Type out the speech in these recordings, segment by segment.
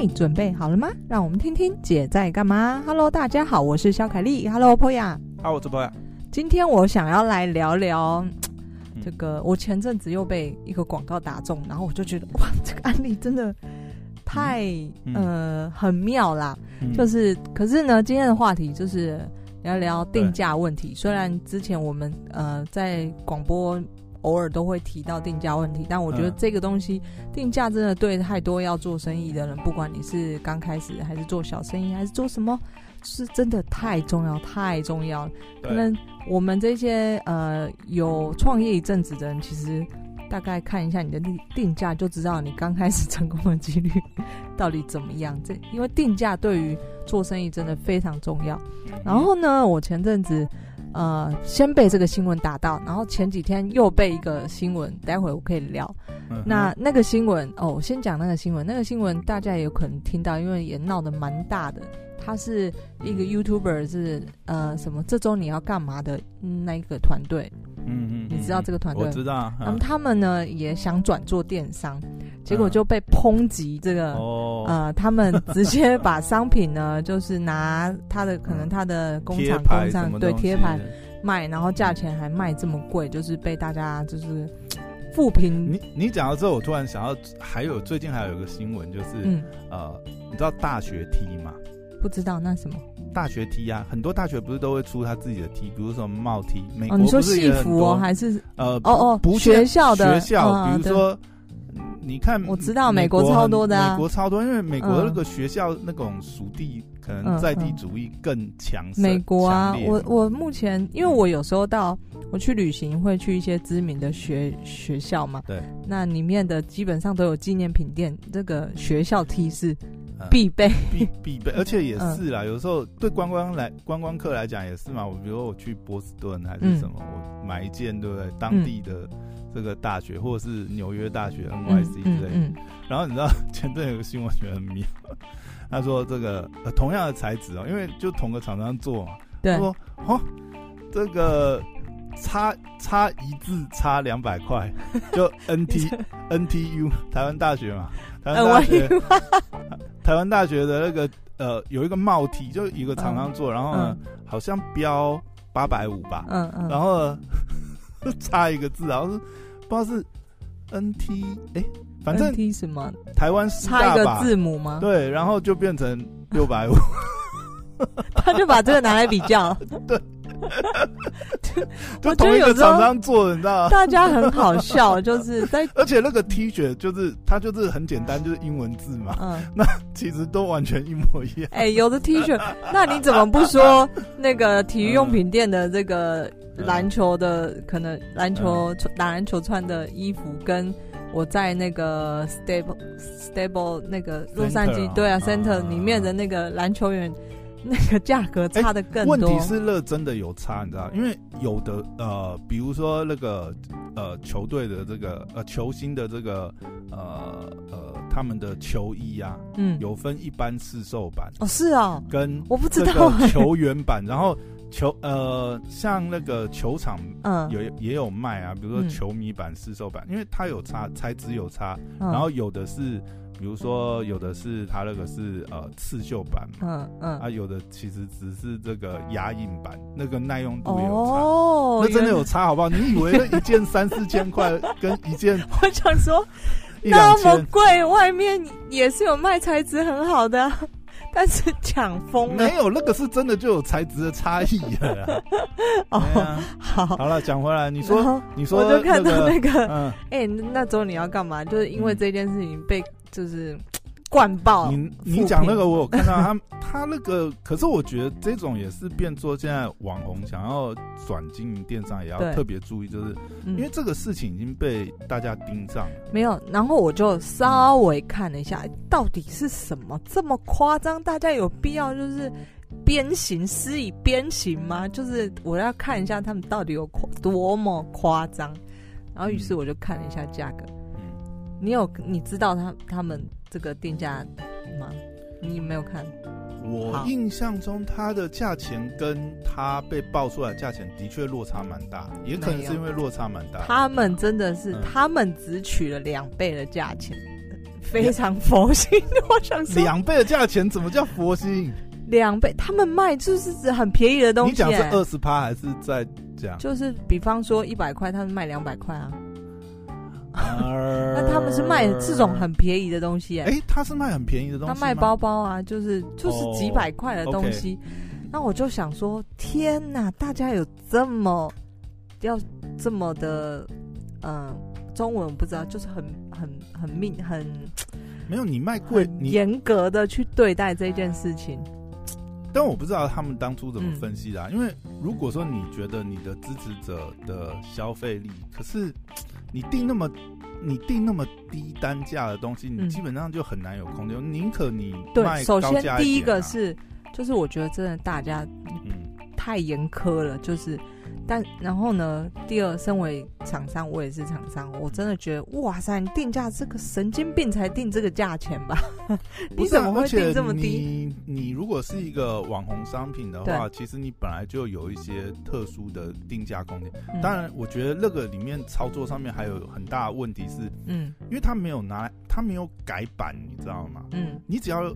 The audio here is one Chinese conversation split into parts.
嘿，准备好了吗？让我们听听姐在干嘛。Hello，大家好，我是肖凯丽。Hello，Poya。好，我是 Poya。今天我想要来聊聊这个，我前阵子又被一个广告打中，然后我就觉得哇，这个案例真的太、嗯、呃很妙啦。嗯、就是，可是呢，今天的话题就是聊聊定价问题。虽然之前我们呃在广播。偶尔都会提到定价问题，但我觉得这个东西、嗯、定价真的对太多要做生意的人，不管你是刚开始还是做小生意还是做什么，是真的太重要太重要了。可能我们这些呃有创业一阵子的人，其实大概看一下你的定定价，就知道你刚开始成功的几率到底怎么样。这因为定价对于做生意真的非常重要。然后呢，我前阵子。呃，先被这个新闻打到，然后前几天又被一个新闻，待会我可以聊。嗯、那那个新闻哦，我先讲那个新闻。那个新闻大家也有可能听到，因为也闹得蛮大的。他是一个 YouTuber，是呃什么？这周你要干嘛的那一个团队？嗯嗯，你知道这个团队？我知道。那么他们呢也想转做电商，结果就被抨击。这个、嗯、呃，他们直接把商品呢，就是拿他的可能他的工厂工厂对贴牌卖，然后价钱还卖这么贵，就是被大家就是负评。你你讲到之后，我突然想到，还有最近还有一个新闻，就是、嗯、呃，你知道大学 T 吗？不知道那什么大学 T 啊，很多大学不是都会出他自己的 T，比如说帽 T。美国哦，你说戏服哦，还是呃哦哦，不学校的学校，比如说你看，我知道美国超多的啊，美国超多，因为美国那个学校那种属地可能在地主义更强。美国啊，我我目前因为我有时候到我去旅行会去一些知名的学学校嘛，对，那里面的基本上都有纪念品店，这个学校 T 是。必备，必必备，而且也是啦。有时候对观光来观光客来讲也是嘛。我比如说我去波士顿还是什么，我买一件，对不对？当地的这个大学，或者是纽约大学 NYC 之类的。然后你知道前阵有个新闻，觉得很妙。他说这个呃同样的材质哦，因为就同个厂商做嘛。对。他说哦，这个差差一字差两百块，就 NT NTU 台湾大学嘛。台湾大学，台湾大学的那个呃，有一个帽 T，就一个厂商做，然后呢，好像标八百五吧，嗯嗯，然后 差一个字，然后是不知道是 NT，哎，反正 NT 什么？台湾差一个字母吗？对，然后就变成六百五，他就把这个拿来比较，对。就同一个厂商做的，你知道吗？大家很好笑，就是 在而且那个 T 恤就是它就是很简单，就是英文字嘛。嗯，那其实都完全一模一样。哎、欸，有的 T 恤，那你怎么不说那个体育用品店的这个篮球的、嗯、可能篮球打篮球穿的衣服，跟我在那个 Stable Stable 那个洛杉矶对啊 Center 里面的那个篮球员。那个价格差的更多。问题是那真的有差，你知道？因为有的呃，比如说那个呃球队的这个呃球星的这个呃呃他们的球衣啊，嗯，有分一般市售版哦，是哦，跟我不知道球员版，然后球呃像那个球场嗯。有也有卖啊，比如说球迷版、市售版，因为它有差材质有差，然后有的是。比如说，有的是它那个是呃刺绣版嘛，嗯嗯，啊，有的其实只是这个压印版，那个耐用度也有差，哦，那真的有差，好不好？你以为那一件三四千块，跟一件我想说那么贵，外面也是有卖材质很好的，但是抢疯了，没有那个是真的就有材质的差异了。哦，好，好了，讲回来，你说，你说，我就看到那个，嗯，哎，那周你要干嘛？就是因为这件事情被。就是灌爆你，你讲那个我有看到 他，他那个，可是我觉得这种也是变做现在网红想要转经营电商，也要特别注意，就是因为这个事情已经被大家盯上了。没有，然后我就稍微看了一下，到底是什么这么夸张？大家有必要就是鞭刑施以鞭刑吗？就是我要看一下他们到底有多么夸张。然后于是我就看了一下价格。你有你知道他他们这个定价吗？你有没有看？我印象中它的价钱跟它被爆出来的价钱的确落差蛮大，也可能是因为落差蛮大。他们真的是，嗯、他们只取了两倍的价钱，非常佛心。我想说，两倍的价钱怎么叫佛心？两倍，他们卖就是指很便宜的东西。你讲是二十趴还是在讲？就是比方说一百块，他们卖两百块啊。那他们是卖这种很便宜的东西，哎，他是卖很便宜的东西。他卖包包啊，就是就是几百块的东西。那我就想说，天哪，大家有这么要这么的，嗯，中文我不知道，就是很很很命很没有你卖贵，严格的去对待这件事情。但我不知道他们当初怎么分析的，啊，嗯、因为如果说你觉得你的支持者的消费力，可是你定那么你定那么低单价的东西，你基本上就很难有空间。宁、嗯、可你卖高价，啊、首先第一个是，就是我觉得真的大家嗯太严苛了，就是。但然后呢？第二，身为厂商，我也是厂商，我真的觉得，哇塞，你定价这个神经病才定这个价钱吧？你怎么会定这么低？你你如果是一个网红商品的话，其实你本来就有一些特殊的定价空间。嗯、当然，我觉得那个里面操作上面还有很大的问题是，嗯，因为他没有拿来，他没有改版，你知道吗？嗯，你只要。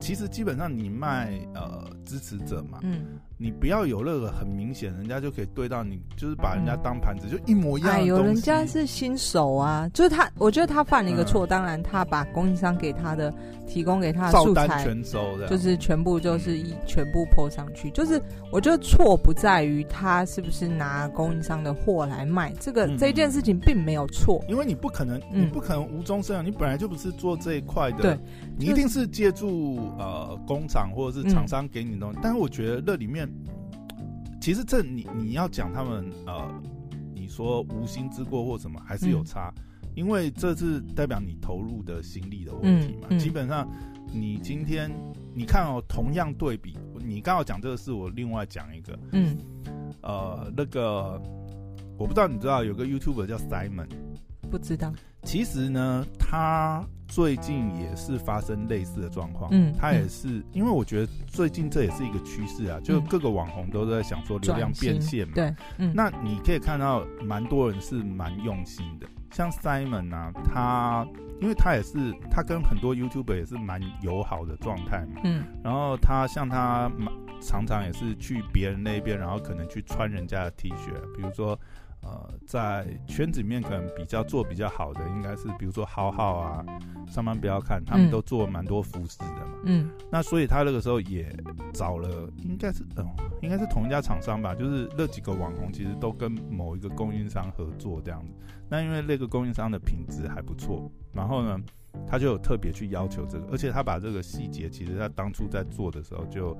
其实基本上你卖呃支持者嘛，嗯，你不要有那个很明显，人家就可以对到你，就是把人家当盘子，嗯、就一模一样。哎，呦人家是新手啊，就是他，我觉得他犯了一个错。嗯、当然，他把供应商给他的提供给他的素材全收，就是全部就是一全部 po 上去。就是我觉得错不在于他是不是拿供应商的货来卖，这个、嗯、这件事情并没有错，因为你不可能，你不可能无中生有，嗯、你本来就不是做这一块的，对，你一定是借助。呃，工厂或者是厂商给你的东西，嗯、但是我觉得那里面，其实这你你要讲他们呃，你说无心之过或什么，还是有差，嗯、因为这是代表你投入的心力的问题嘛。嗯嗯、基本上，你今天你看哦，同样对比，你刚好讲这个事，我另外讲一个，嗯，呃，那个我不知道你知道有个 YouTuber 叫 Simon，不知道。其实呢，他最近也是发生类似的状况。嗯，他也是，嗯、因为我觉得最近这也是一个趋势啊，嗯、就各个网红都在想说流量变现嘛。对，嗯，那你可以看到蛮多人是蛮用心的，像 Simon 啊，他因为他也是，他跟很多 YouTuber 也是蛮友好的状态嘛。嗯，然后他像他常常也是去别人那边，然后可能去穿人家的 T 恤，比如说。呃，在圈子里面可能比较做比较好的，应该是比如说好好啊，上班不要看，他们都做蛮多服饰的嘛。嗯，那所以他那个时候也找了，应该是嗯，应该是同一家厂商吧，就是那几个网红其实都跟某一个供应商合作这样子。那因为那个供应商的品质还不错，然后呢，他就有特别去要求这个，而且他把这个细节，其实他当初在做的时候就。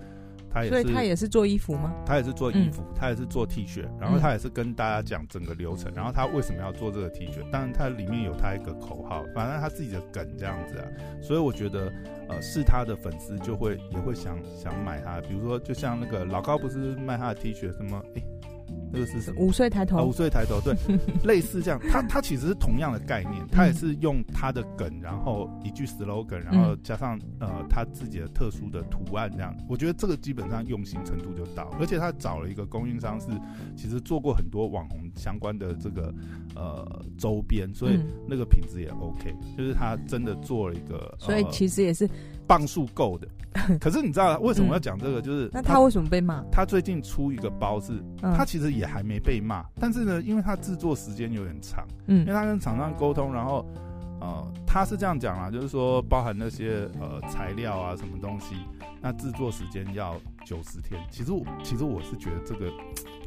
他也是，所以他也是做衣服吗？他也是做衣服，嗯、他也是做 T 恤，然后他也是跟大家讲整个流程，然后他为什么要做这个 T 恤？当然，他里面有他一个口号，反正他自己的梗这样子啊。所以我觉得，呃，是他的粉丝就会也会想想买他，比如说，就像那个老高不是卖他的 T 恤什么？诶、欸。这个是什么？五岁抬头，啊、五岁抬头，对，类似这样。他他其实是同样的概念，他也是用他的梗，然后一句 slogan，然后加上呃他自己的特殊的图案，这样。我觉得这个基本上用心程度就到，而且他找了一个供应商，是其实做过很多网红相关的这个呃周边，所以那个品质也 OK，就是他真的做了一个，所以其实也是。磅数够的，可是你知道为什么要讲这个？就是、嗯、那他为什么被骂？他最近出一个包是，他其实也还没被骂，但是呢，因为他制作时间有点长，嗯，因为他跟厂商沟通，然后呃，他是这样讲啊，就是说包含那些呃材料啊什么东西，那制作时间要九十天。其实我其实我是觉得这个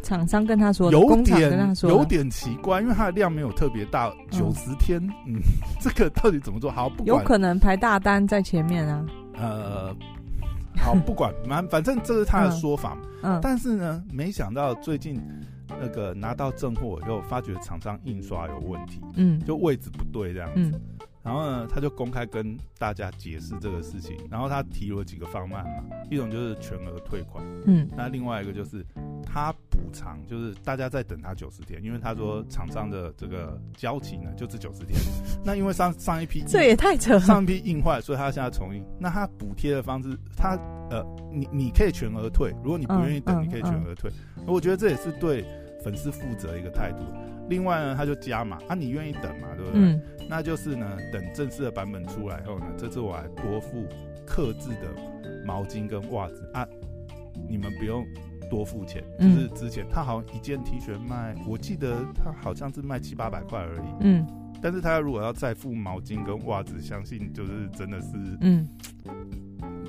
厂商跟他说有点有点奇怪，因为它的量没有特别大，九十天，嗯，嗯，这个到底怎么做好？不有可能排大单在前面啊。呃，好，不管，反反正这是他的说法。嗯，嗯，但是呢，没想到最近那个拿到正货以后，发觉厂商印刷有问题，嗯，就位置不对这样子。嗯，然后呢，他就公开跟大家解释这个事情。然后他提了几个方案嘛，一种就是全额退款，嗯，那另外一个就是。他补偿就是大家在等他九十天，因为他说厂商的这个交期呢就是九十天。那因为上上一批这也太扯了，上一批印坏，所以他现在重印。那他补贴的方式，他呃，你你可以全额退，如果你不愿意等，你可以全额退。我觉得这也是对。粉丝负责一个态度。另外呢，他就加码啊，你愿意等嘛，对不对？嗯，那就是呢，等正式的版本出来后呢，这次我还多付刻制的毛巾跟袜子啊，你们不用多付钱。就是之前他好像一件 T 恤卖，我记得他好像是卖七八百块而已。嗯。但是他如果要再付毛巾跟袜子，相信就是真的是嗯，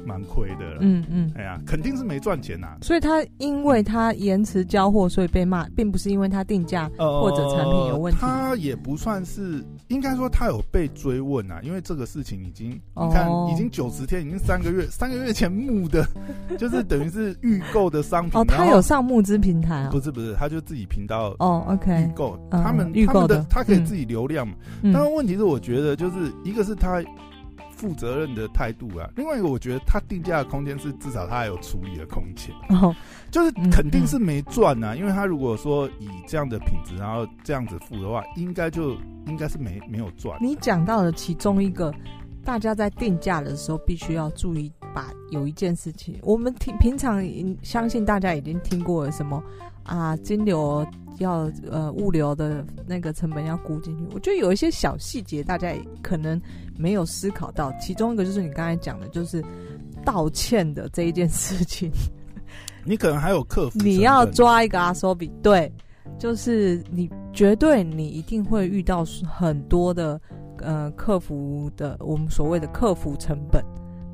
蛮亏的了。嗯嗯，哎呀，肯定是没赚钱呐。所以他因为他延迟交货，所以被骂，并不是因为他定价或者产品有问题。呃、他也不算是，应该说他有被追问啊，因为这个事情已经你看已经九十天，已经三个月，三个月前募的，就是等于是预购的商品。哦，他有上募资平台啊？不是不是，他就自己频道哦，OK，预购，他们预购的，他可以自己流量嘛。嗯、但问题是，我觉得就是一个是他负责任的态度啊，另外一个我觉得他定价的空间是至少他还有处理的空间，哦，就是肯定是没赚呐、啊，因为他如果说以这样的品质，然后这样子付的话，应该就应该是没没有赚。你讲到了其中一个，大家在定价的时候必须要注意，把有一件事情，我们听平常相信大家已经听过了什么啊，金流。要呃物流的那个成本要估进去，我觉得有一些小细节大家也可能没有思考到，其中一个就是你刚才讲的，就是道歉的这一件事情。你可能还有客服，你要抓一个阿索比，对，就是你绝对你一定会遇到很多的呃客服的我们所谓的客服成本。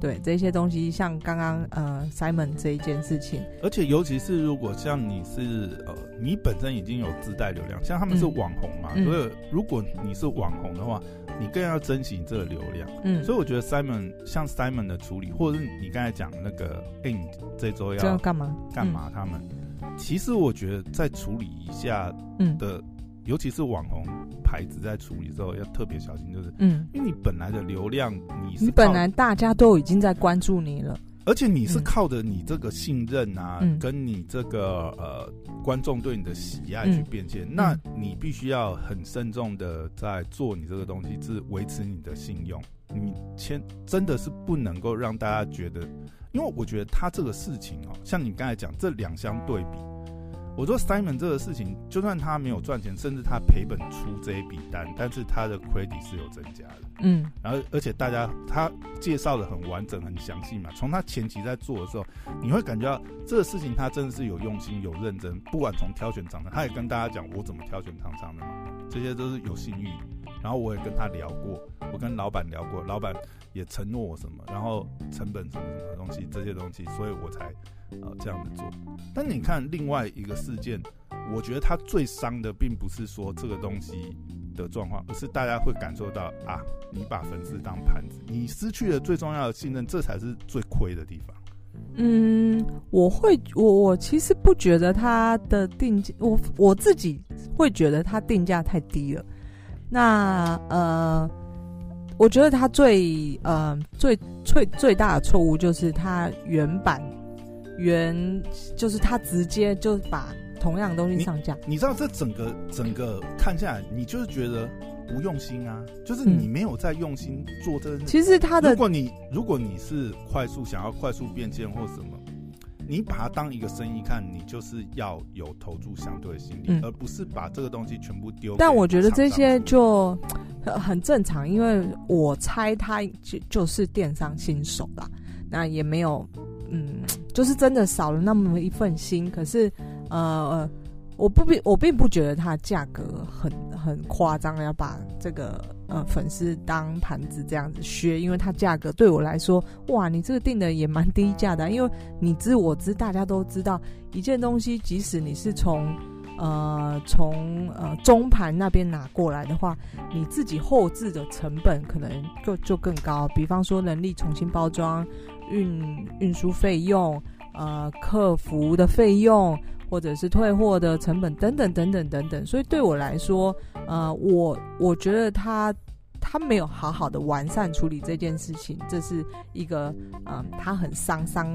对这些东西，像刚刚呃 Simon 这一件事情，而且尤其是如果像你是呃你本身已经有自带流量，像他们是网红嘛，嗯、所以如果你是网红的话，你更要珍惜这个流量。嗯，所以我觉得 Simon 像 Simon 的处理，或者是你刚才讲那个，哎、欸，你这周要干嘛干嘛？他们、嗯、其实我觉得再处理一下的。嗯尤其是网红牌子在处理之后要特别小心，就是嗯，因为你本来的流量，你是你本来大家都已经在关注你了，而且你是靠着你这个信任啊，嗯、跟你这个呃观众对你的喜爱去变现，嗯、那你必须要很慎重的在做你这个东西，是维持你的信用。你签真的是不能够让大家觉得，因为我觉得他这个事情哦，像你刚才讲这两相对比。我说 Simon 这个事情，就算他没有赚钱，甚至他赔本出这一笔单，但是他的 credit 是有增加的。嗯，然后而且大家他介绍的很完整、很详细嘛。从他前期在做的时候，你会感觉到这个事情他真的是有用心、有认真。不管从挑选厂商，他也跟大家讲我怎么挑选厂商的嘛，这些都是有信誉。然后我也跟他聊过，我跟老板聊过，老板也承诺我什么，然后成本什么什么东西，这些东西，所以我才。啊，这样子做。但你看另外一个事件，我觉得它最伤的并不是说这个东西的状况，而是大家会感受到啊，你把粉丝当盘子，你失去了最重要的信任，这才是最亏的地方。嗯，我会，我我其实不觉得它的定价，我我自己会觉得它定价太低了。那呃，我觉得它最呃最最最大的错误就是它原版。原就是他直接就把同样的东西上架，你知道这整个整个看下来，你就是觉得不用心啊，就是你没有在用心做这个。其实他的，如果你如果你是快速想要快速变现或什么，你把它当一个生意看，你就是要有投注相对的心理，而不是把这个东西全部丢。但我觉得这些就很正常，因为我猜他就就是电商新手啦，那也没有。嗯，就是真的少了那么一份心。可是，呃，我不并我并不觉得它价格很很夸张，要把这个呃粉丝当盘子这样子削。因为它价格对我来说，哇，你这个定的也蛮低价的。因为你知我知，大家都知道一件东西，即使你是从呃从呃中盘那边拿过来的话，你自己后置的成本可能就就更高。比方说人力重新包装。运运输费用，呃，客服的费用，或者是退货的成本等等等等等等。所以对我来说，呃，我我觉得他他没有好好的完善处理这件事情，这是一个嗯，他很伤伤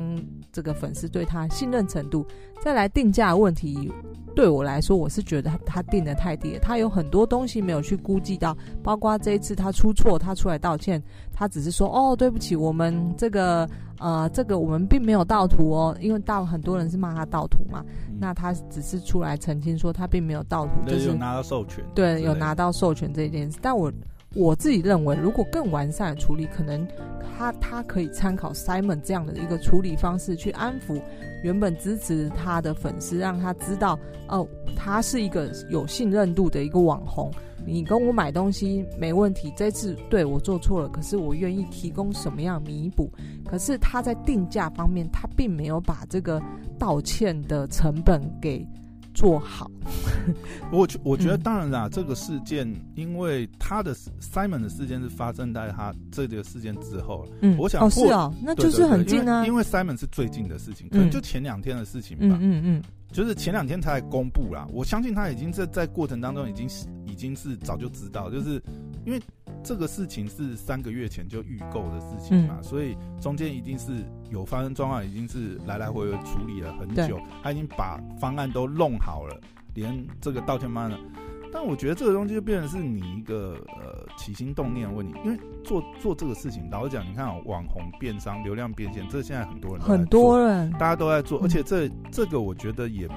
这个粉丝对他信任程度。再来定价问题，对我来说，我是觉得他他定的太低了，他有很多东西没有去估计到，包括这一次他出错，他出来道歉，他只是说哦，对不起，我们这个呃这个我们并没有盗图哦，因为盗很多人是骂他盗图嘛，嗯、那他只是出来澄清说他并没有盗图，就是有拿到授权，对，有拿到授权这件事，但我。我自己认为，如果更完善的处理，可能他他可以参考 Simon 这样的一个处理方式，去安抚原本支持他的粉丝，让他知道哦，他是一个有信任度的一个网红。你跟我买东西没问题，这次对我做错了，可是我愿意提供什么样弥补？可是他在定价方面，他并没有把这个道歉的成本给。做好，我觉我觉得当然啦，嗯、这个事件，因为他的 Simon 的事件是发生在他这个事件之后，嗯，我想哦是哦，那就是很近啊，因为，因为 Simon 是最近的事情，可能就前两天的事情吧，嗯嗯，嗯，就是前两天才公布啦，我相信他已经在在过程当中已经已经是早就知道，就是因为。这个事情是三个月前就预购的事情嘛，嗯、所以中间一定是有发生状况，已经是来来回回处理了很久，他已经把方案都弄好了，连这个道歉方案了。但我觉得这个东西就变成是你一个呃起心动念的问题，因为做做这个事情，老实讲，你看啊、喔，网红变商、流量变现，这现在很多人很多人，大家都在做，而且这这个我觉得也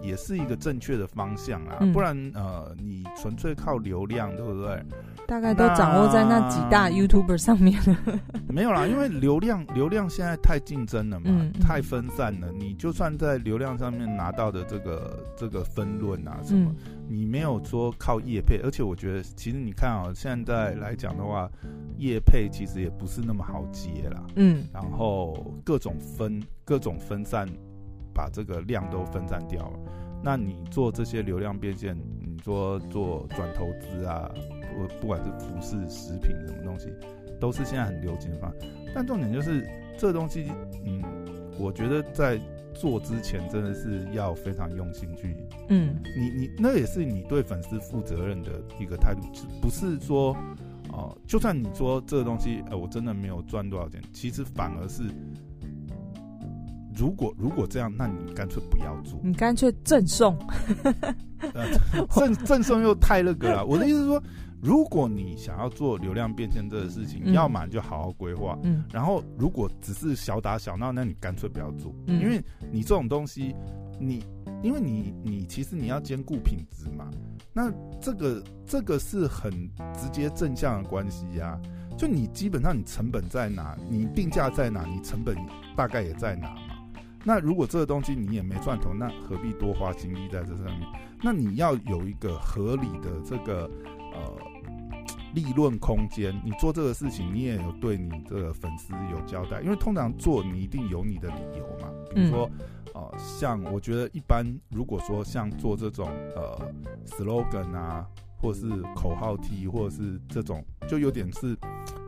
也是一个正确的方向啊，嗯、不然呃你纯粹靠流量，对不对？大概都掌握在那几大 YouTuber 上面了。没有啦，因为流量流量现在太竞争了嘛，嗯、太分散了。你就算在流量上面拿到的这个这个分润啊什么，嗯、你没有说靠业配，而且我觉得其实你看啊、喔，现在来讲的话，业配其实也不是那么好接啦。嗯，然后各种分各种分散，把这个量都分散掉了。那你做这些流量变现，你说做转投资啊？不不管是服饰、食品什么东西，都是现在很流行的方法。但重点就是这东西，嗯，我觉得在做之前真的是要非常用心去，嗯，你你那也是你对粉丝负责任的一个态度，不是说哦、呃，就算你说这个东西，呃，我真的没有赚多少钱，其实反而是。如果如果这样，那你干脆不要做，你干脆赠送，赠赠送又太那个了。我的意思是说，如果你想要做流量变现这个事情，嗯、要么就好好规划。嗯，然后如果只是小打小闹，那你干脆不要做，嗯、因为你这种东西，你因为你你其实你要兼顾品质嘛，那这个这个是很直接正向的关系呀、啊。就你基本上你成本在哪，你定价在哪，你成本大概也在哪嘛。那如果这个东西你也没赚头，那何必多花精力在这上面？那你要有一个合理的这个呃利润空间。你做这个事情，你也有对你这个粉丝有交代，因为通常做你一定有你的理由嘛。比如说，呃，像我觉得一般，如果说像做这种呃 slogan 啊。或是口号 T，或者是这种，就有点是，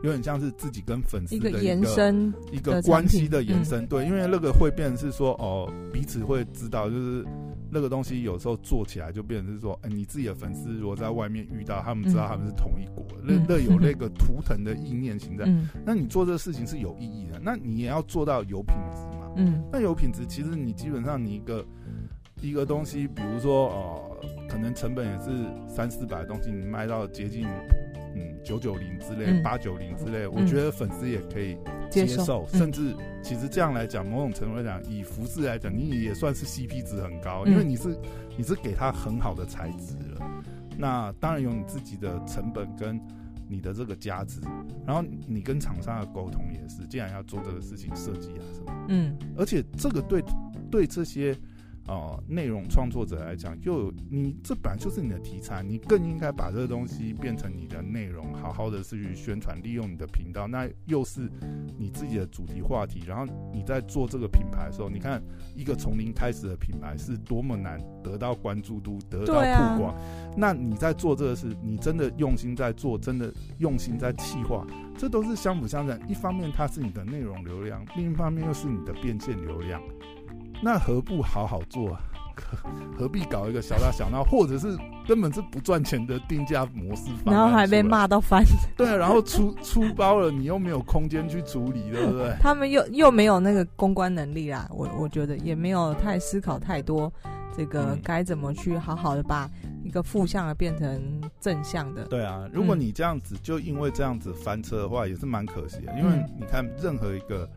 有点像是自己跟粉丝的一个，一个延伸，一个关系的延伸。嗯、对，因为那个会变成是说，哦，彼此会知道，就是那个东西有时候做起来就变成是说，哎、欸，你自己的粉丝如果在外面遇到，他们知道他们是同一国，那那、嗯、有那个 图腾的意念形在。嗯、那你做这个事情是有意义的，那你也要做到有品质嘛。嗯，那有品质，其实你基本上你一个。一个东西，比如说哦、呃，可能成本也是三四百的东西，你卖到接近嗯九九零之类、八九零之类，嗯、我觉得粉丝也可以接受。接受甚至其实这样来讲，某种程度来讲，以服饰来讲，你也算是 CP 值很高，因为你是你是给他很好的材质了。那当然有你自己的成本跟你的这个价值，然后你跟厂商的沟通也是，既然要做这个事情设计啊什么，嗯，而且这个对对这些。哦，内容创作者来讲，就你这本来就是你的题材，你更应该把这个东西变成你的内容，好好的是去宣传，利用你的频道，那又是你自己的主题话题。然后你在做这个品牌的时候，你看一个从零开始的品牌是多么难得到关注度、得到曝光。啊、那你在做这个事，你真的用心在做，真的用心在企划，这都是相辅相成。一方面它是你的内容流量，另一方面又是你的变现流量。那何不好好做啊？何必搞一个小打小闹，或者是根本是不赚钱的定价模式，然后还被骂到翻。对，然后出出包了，你又没有空间去处理，对不对？他们又又没有那个公关能力啦，我我觉得也没有太思考太多，这个该怎么去好好的把一个负向的变成正向的。对啊，如果你这样子就因为这样子翻车的话，也是蛮可惜的，因为你看任何一个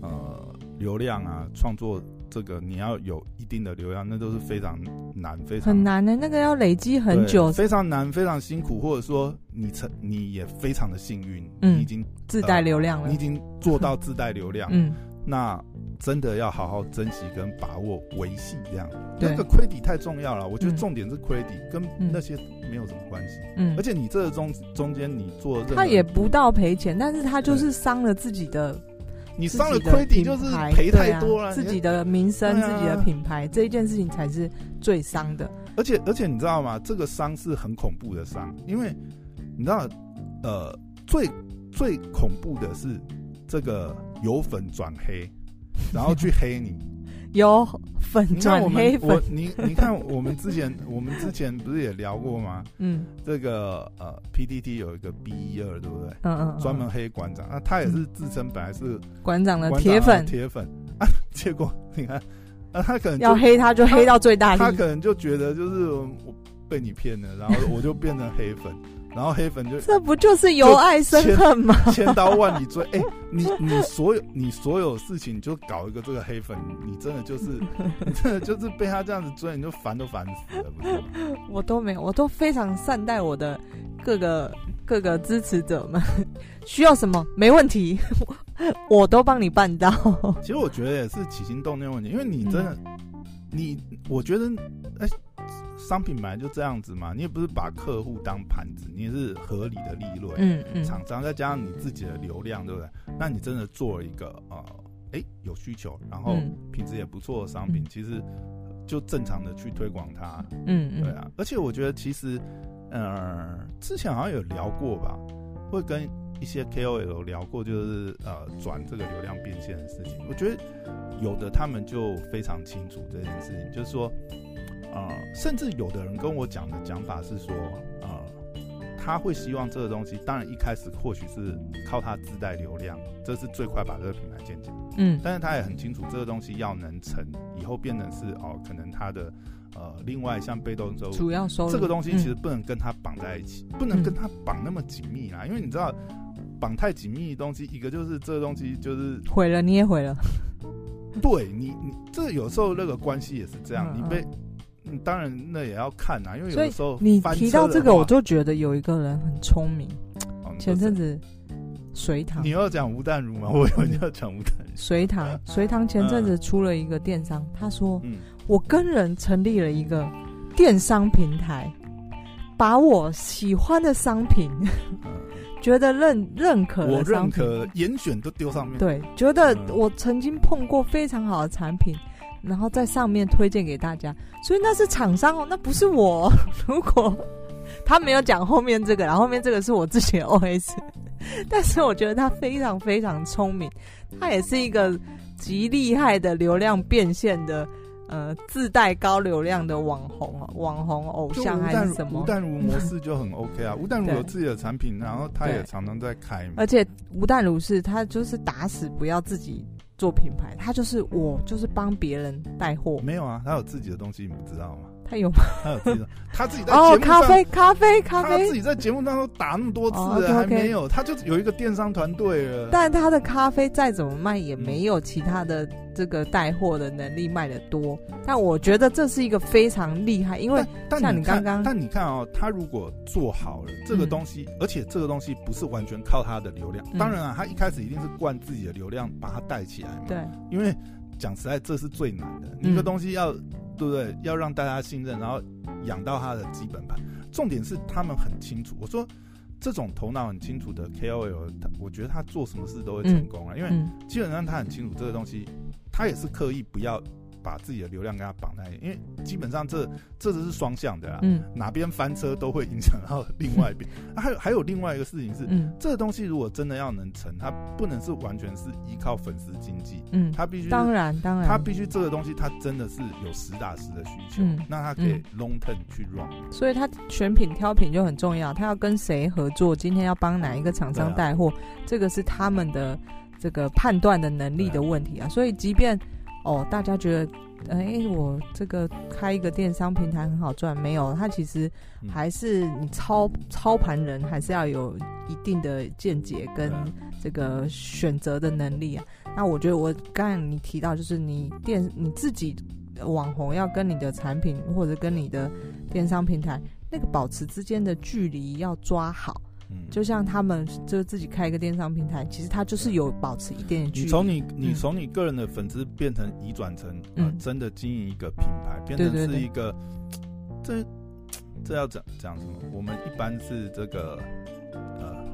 呃流量啊创作。这个你要有一定的流量，那都是非常难，非常很难的。那个要累积很久，非常难，非常辛苦。或者说你成，你也非常的幸运，嗯，你已经自带流量了，呃，你已经做到自带流量。嗯，那真的要好好珍惜跟把握维系这样。那个 credit 太重要了，我觉得重点是 credit，跟那些没有什么关系。嗯，而且你这个中中间你做，他也不到赔钱，但是他就是伤了自己的。你伤了亏底就是赔太多了，自己的名声、自己的品牌，这一件事情才是最伤的。而且而且你知道吗？这个伤是很恐怖的伤，因为你知道，呃，最最恐怖的是这个由粉转黑，然后去黑你。有粉转黑粉，我你你看，我们之前我们之前不是也聊过吗？嗯，这个呃，PTT 有一个 B 一二，对不对？嗯嗯，专门黑馆长，那他也是自称本来是馆长的铁粉，铁粉。啊，结果你看，啊，他可能要黑他就黑到最大力，他可能就觉得就是我被你骗了，然后我就变成黑粉。然后黑粉就这不就是由爱生恨吗？千刀万里追，哎、欸，你你所有你所有事情就搞一个这个黑粉，你真的就是 你真的就是被他这样子追，你就烦都烦死了，不是吗？我都没有，我都非常善待我的各个各个支持者们，需要什么没问题，我都帮你办到。其实我觉得也是起心动念问题，因为你真的，嗯、你我觉得哎。欸商品本来就这样子嘛，你也不是把客户当盘子，你也是合理的利润。嗯嗯，厂商再加上你自己的流量，对不对？那你真的做了一个呃，哎、欸，有需求，然后品质也不错的商品，嗯、其实就正常的去推广它。嗯嗯，对啊。而且我觉得其实，呃，之前好像有聊过吧，会跟一些 KOL 聊过，就是呃转这个流量变现的事情。我觉得有的他们就非常清楚这件事情，就是说。呃，甚至有的人跟我讲的讲法是说，呃，他会希望这个东西，当然一开始或许是靠他自带流量，这是最快把这个品牌建起来。嗯，但是他也很清楚这个东西要能成，以后变成是哦，可能他的呃，另外像被动收入，主要收入，这个东西其实不能跟他绑在一起，嗯、不能跟他绑那么紧密啦，因为你知道，绑太紧密的东西，一个就是这个东西就是毁了，你也毁了。对你，你这有时候那个关系也是这样，嗯、你被。嗯，当然那也要看呐，因为有的时候你提到这个，我就觉得有一个人很聪明。前阵子，隋唐，你要讲吴淡如吗？我以为你要讲吴淡如。隋唐，隋唐前阵子出了一个电商，他说：“我跟人成立了一个电商平台，把我喜欢的商品，觉得认认可的商品，我认可严选都丢上面。对，觉得我曾经碰过非常好的产品。”然后在上面推荐给大家，所以那是厂商哦，那不是我。如果他没有讲后面这个，然后后面这个是我自己的 OS，但是我觉得他非常非常聪明，他也是一个极厉害的流量变现的，呃，自带高流量的网红哦，网红偶像还是什么？吴淡如模式就很 OK 啊，吴淡如有自己的产品，然后他也常常在开，而且吴淡如是他就是打死不要自己。做品牌，他就是我，就是帮别人带货。没有啊，他有自己的东西，你不知道吗？他有吗？他有自己的，他自己在哦，咖啡，咖啡，咖啡，他自己在节目当中打那么多次，哦、okay, okay 还没有，他就有一个电商团队了。但他的咖啡再怎么卖，也没有其他的这个带货的能力卖的多。但我觉得这是一个非常厉害，因为像你刚刚，但你看哦，他如果做好了这个东西，嗯、而且这个东西不是完全靠他的流量，嗯、当然啊，他一开始一定是灌自己的流量把它带起来嘛。对，因为讲实在，这是最难的，一个东西要。对不对？要让大家信任，然后养到他的基本盘。重点是他们很清楚。我说这种头脑很清楚的 KOL，他我觉得他做什么事都会成功啊。嗯、因为基本上他很清楚这个东西，他也是刻意不要把自己的流量跟他绑在，因为基本上这这只是双向的啊，嗯，哪边翻车都会影响到另外一边。啊，还有还有另外一个事情是，嗯，这个东西如果真的要能成，它不能是完全是依靠粉丝经济，嗯，它必须当然当然，它必须这个东西它真的是有实打实的需求，嗯，那它可以 long term 去 run，所以它选品挑品就很重要，它要跟谁合作，今天要帮哪一个厂商带货，这个是他们的。这个判断的能力的问题啊，所以即便哦，大家觉得，哎，我这个开一个电商平台很好赚，没有，它其实还是你操操盘人还是要有一定的见解跟这个选择的能力啊。那我觉得我刚才你提到，就是你电你自己网红要跟你的产品或者跟你的电商平台那个保持之间的距离要抓好。就像他们就自己开一个电商平台，其实他就是有保持一点点距离。你从你你从你个人的粉丝变成移转成、嗯、呃真的经营一个品牌，变成是一个 这这要讲讲什么？我们一般是这个呃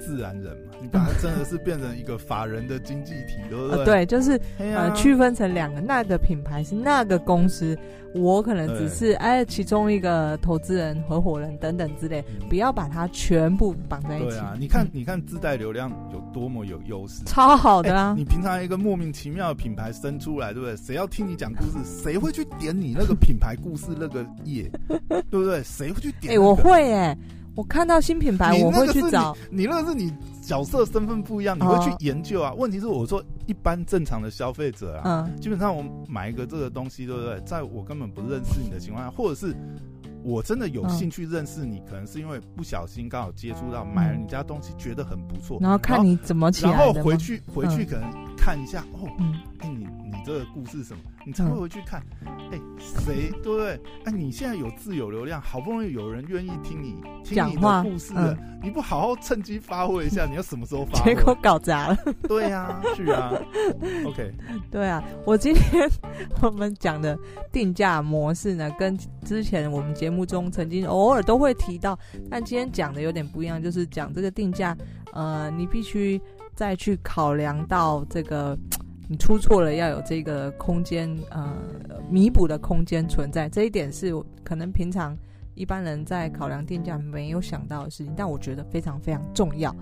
自然人嘛，你把它真的是变成一个法人的经济体，对不对？呃、对，就是呃区分成两个，那个品牌是那个公司。我可能只是哎，其中一个投资人、合伙人等等之类，不要把它全部绑在一起。对啊，你看，你看自带流量有多么有优势，超好的啊！你平常一个莫名其妙的品牌生出来，对不对？谁要听你讲故事？谁会去点你那个品牌故事那个页？对不对？谁会去点？哎，我会哎，我看到新品牌我会去找。你那个是你角色身份不一样，你会去研究啊。问题是我说。一般正常的消费者啊，嗯，基本上我买一个这个东西，对不对？在我根本不认识你的情况下，或者是我真的有兴趣认识你，可能是因为不小心刚好接触到，买了你家东西，觉得很不错，然后看你怎么起来，然后回去回去可能看一下，哦，哎，你你这个故事什么，你才会回去看，哎，谁对不对？哎，你现在有自有流量，好不容易有人愿意听你听你的故事了，你不好好趁机发挥一下，你要什么时候发挥？结果搞砸了。对呀，是啊。OK，对啊，我今天我们讲的定价模式呢，跟之前我们节目中曾经偶尔都会提到，但今天讲的有点不一样，就是讲这个定价，呃，你必须再去考量到这个你出错了要有这个空间，呃，弥补的空间存在，这一点是可能平常一般人在考量定价没有想到的事情，但我觉得非常非常重要。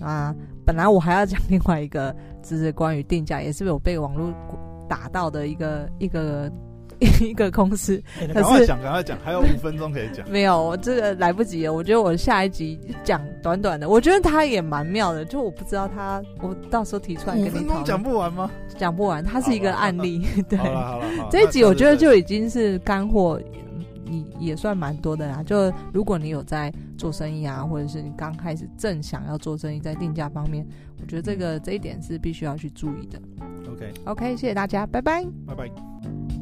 啊，本来我还要讲另外一个，就是关于定价，也是有被网络打到的一个一个 一个公司。赶快讲，赶快讲，还有五分钟可以讲。没有，我这个来不及了。我觉得我下一集讲短短的，我觉得他也蛮妙的。就我不知道他，我到时候提出来跟你讨论。讲不完吗？讲不完，它是一个案例。对，好了好了，这一集我觉得就已经是干货。也也算蛮多的啦，就如果你有在做生意啊，或者是你刚开始正想要做生意，在定价方面，我觉得这个这一点是必须要去注意的。OK，OK，okay, 谢谢大家，拜拜，拜拜。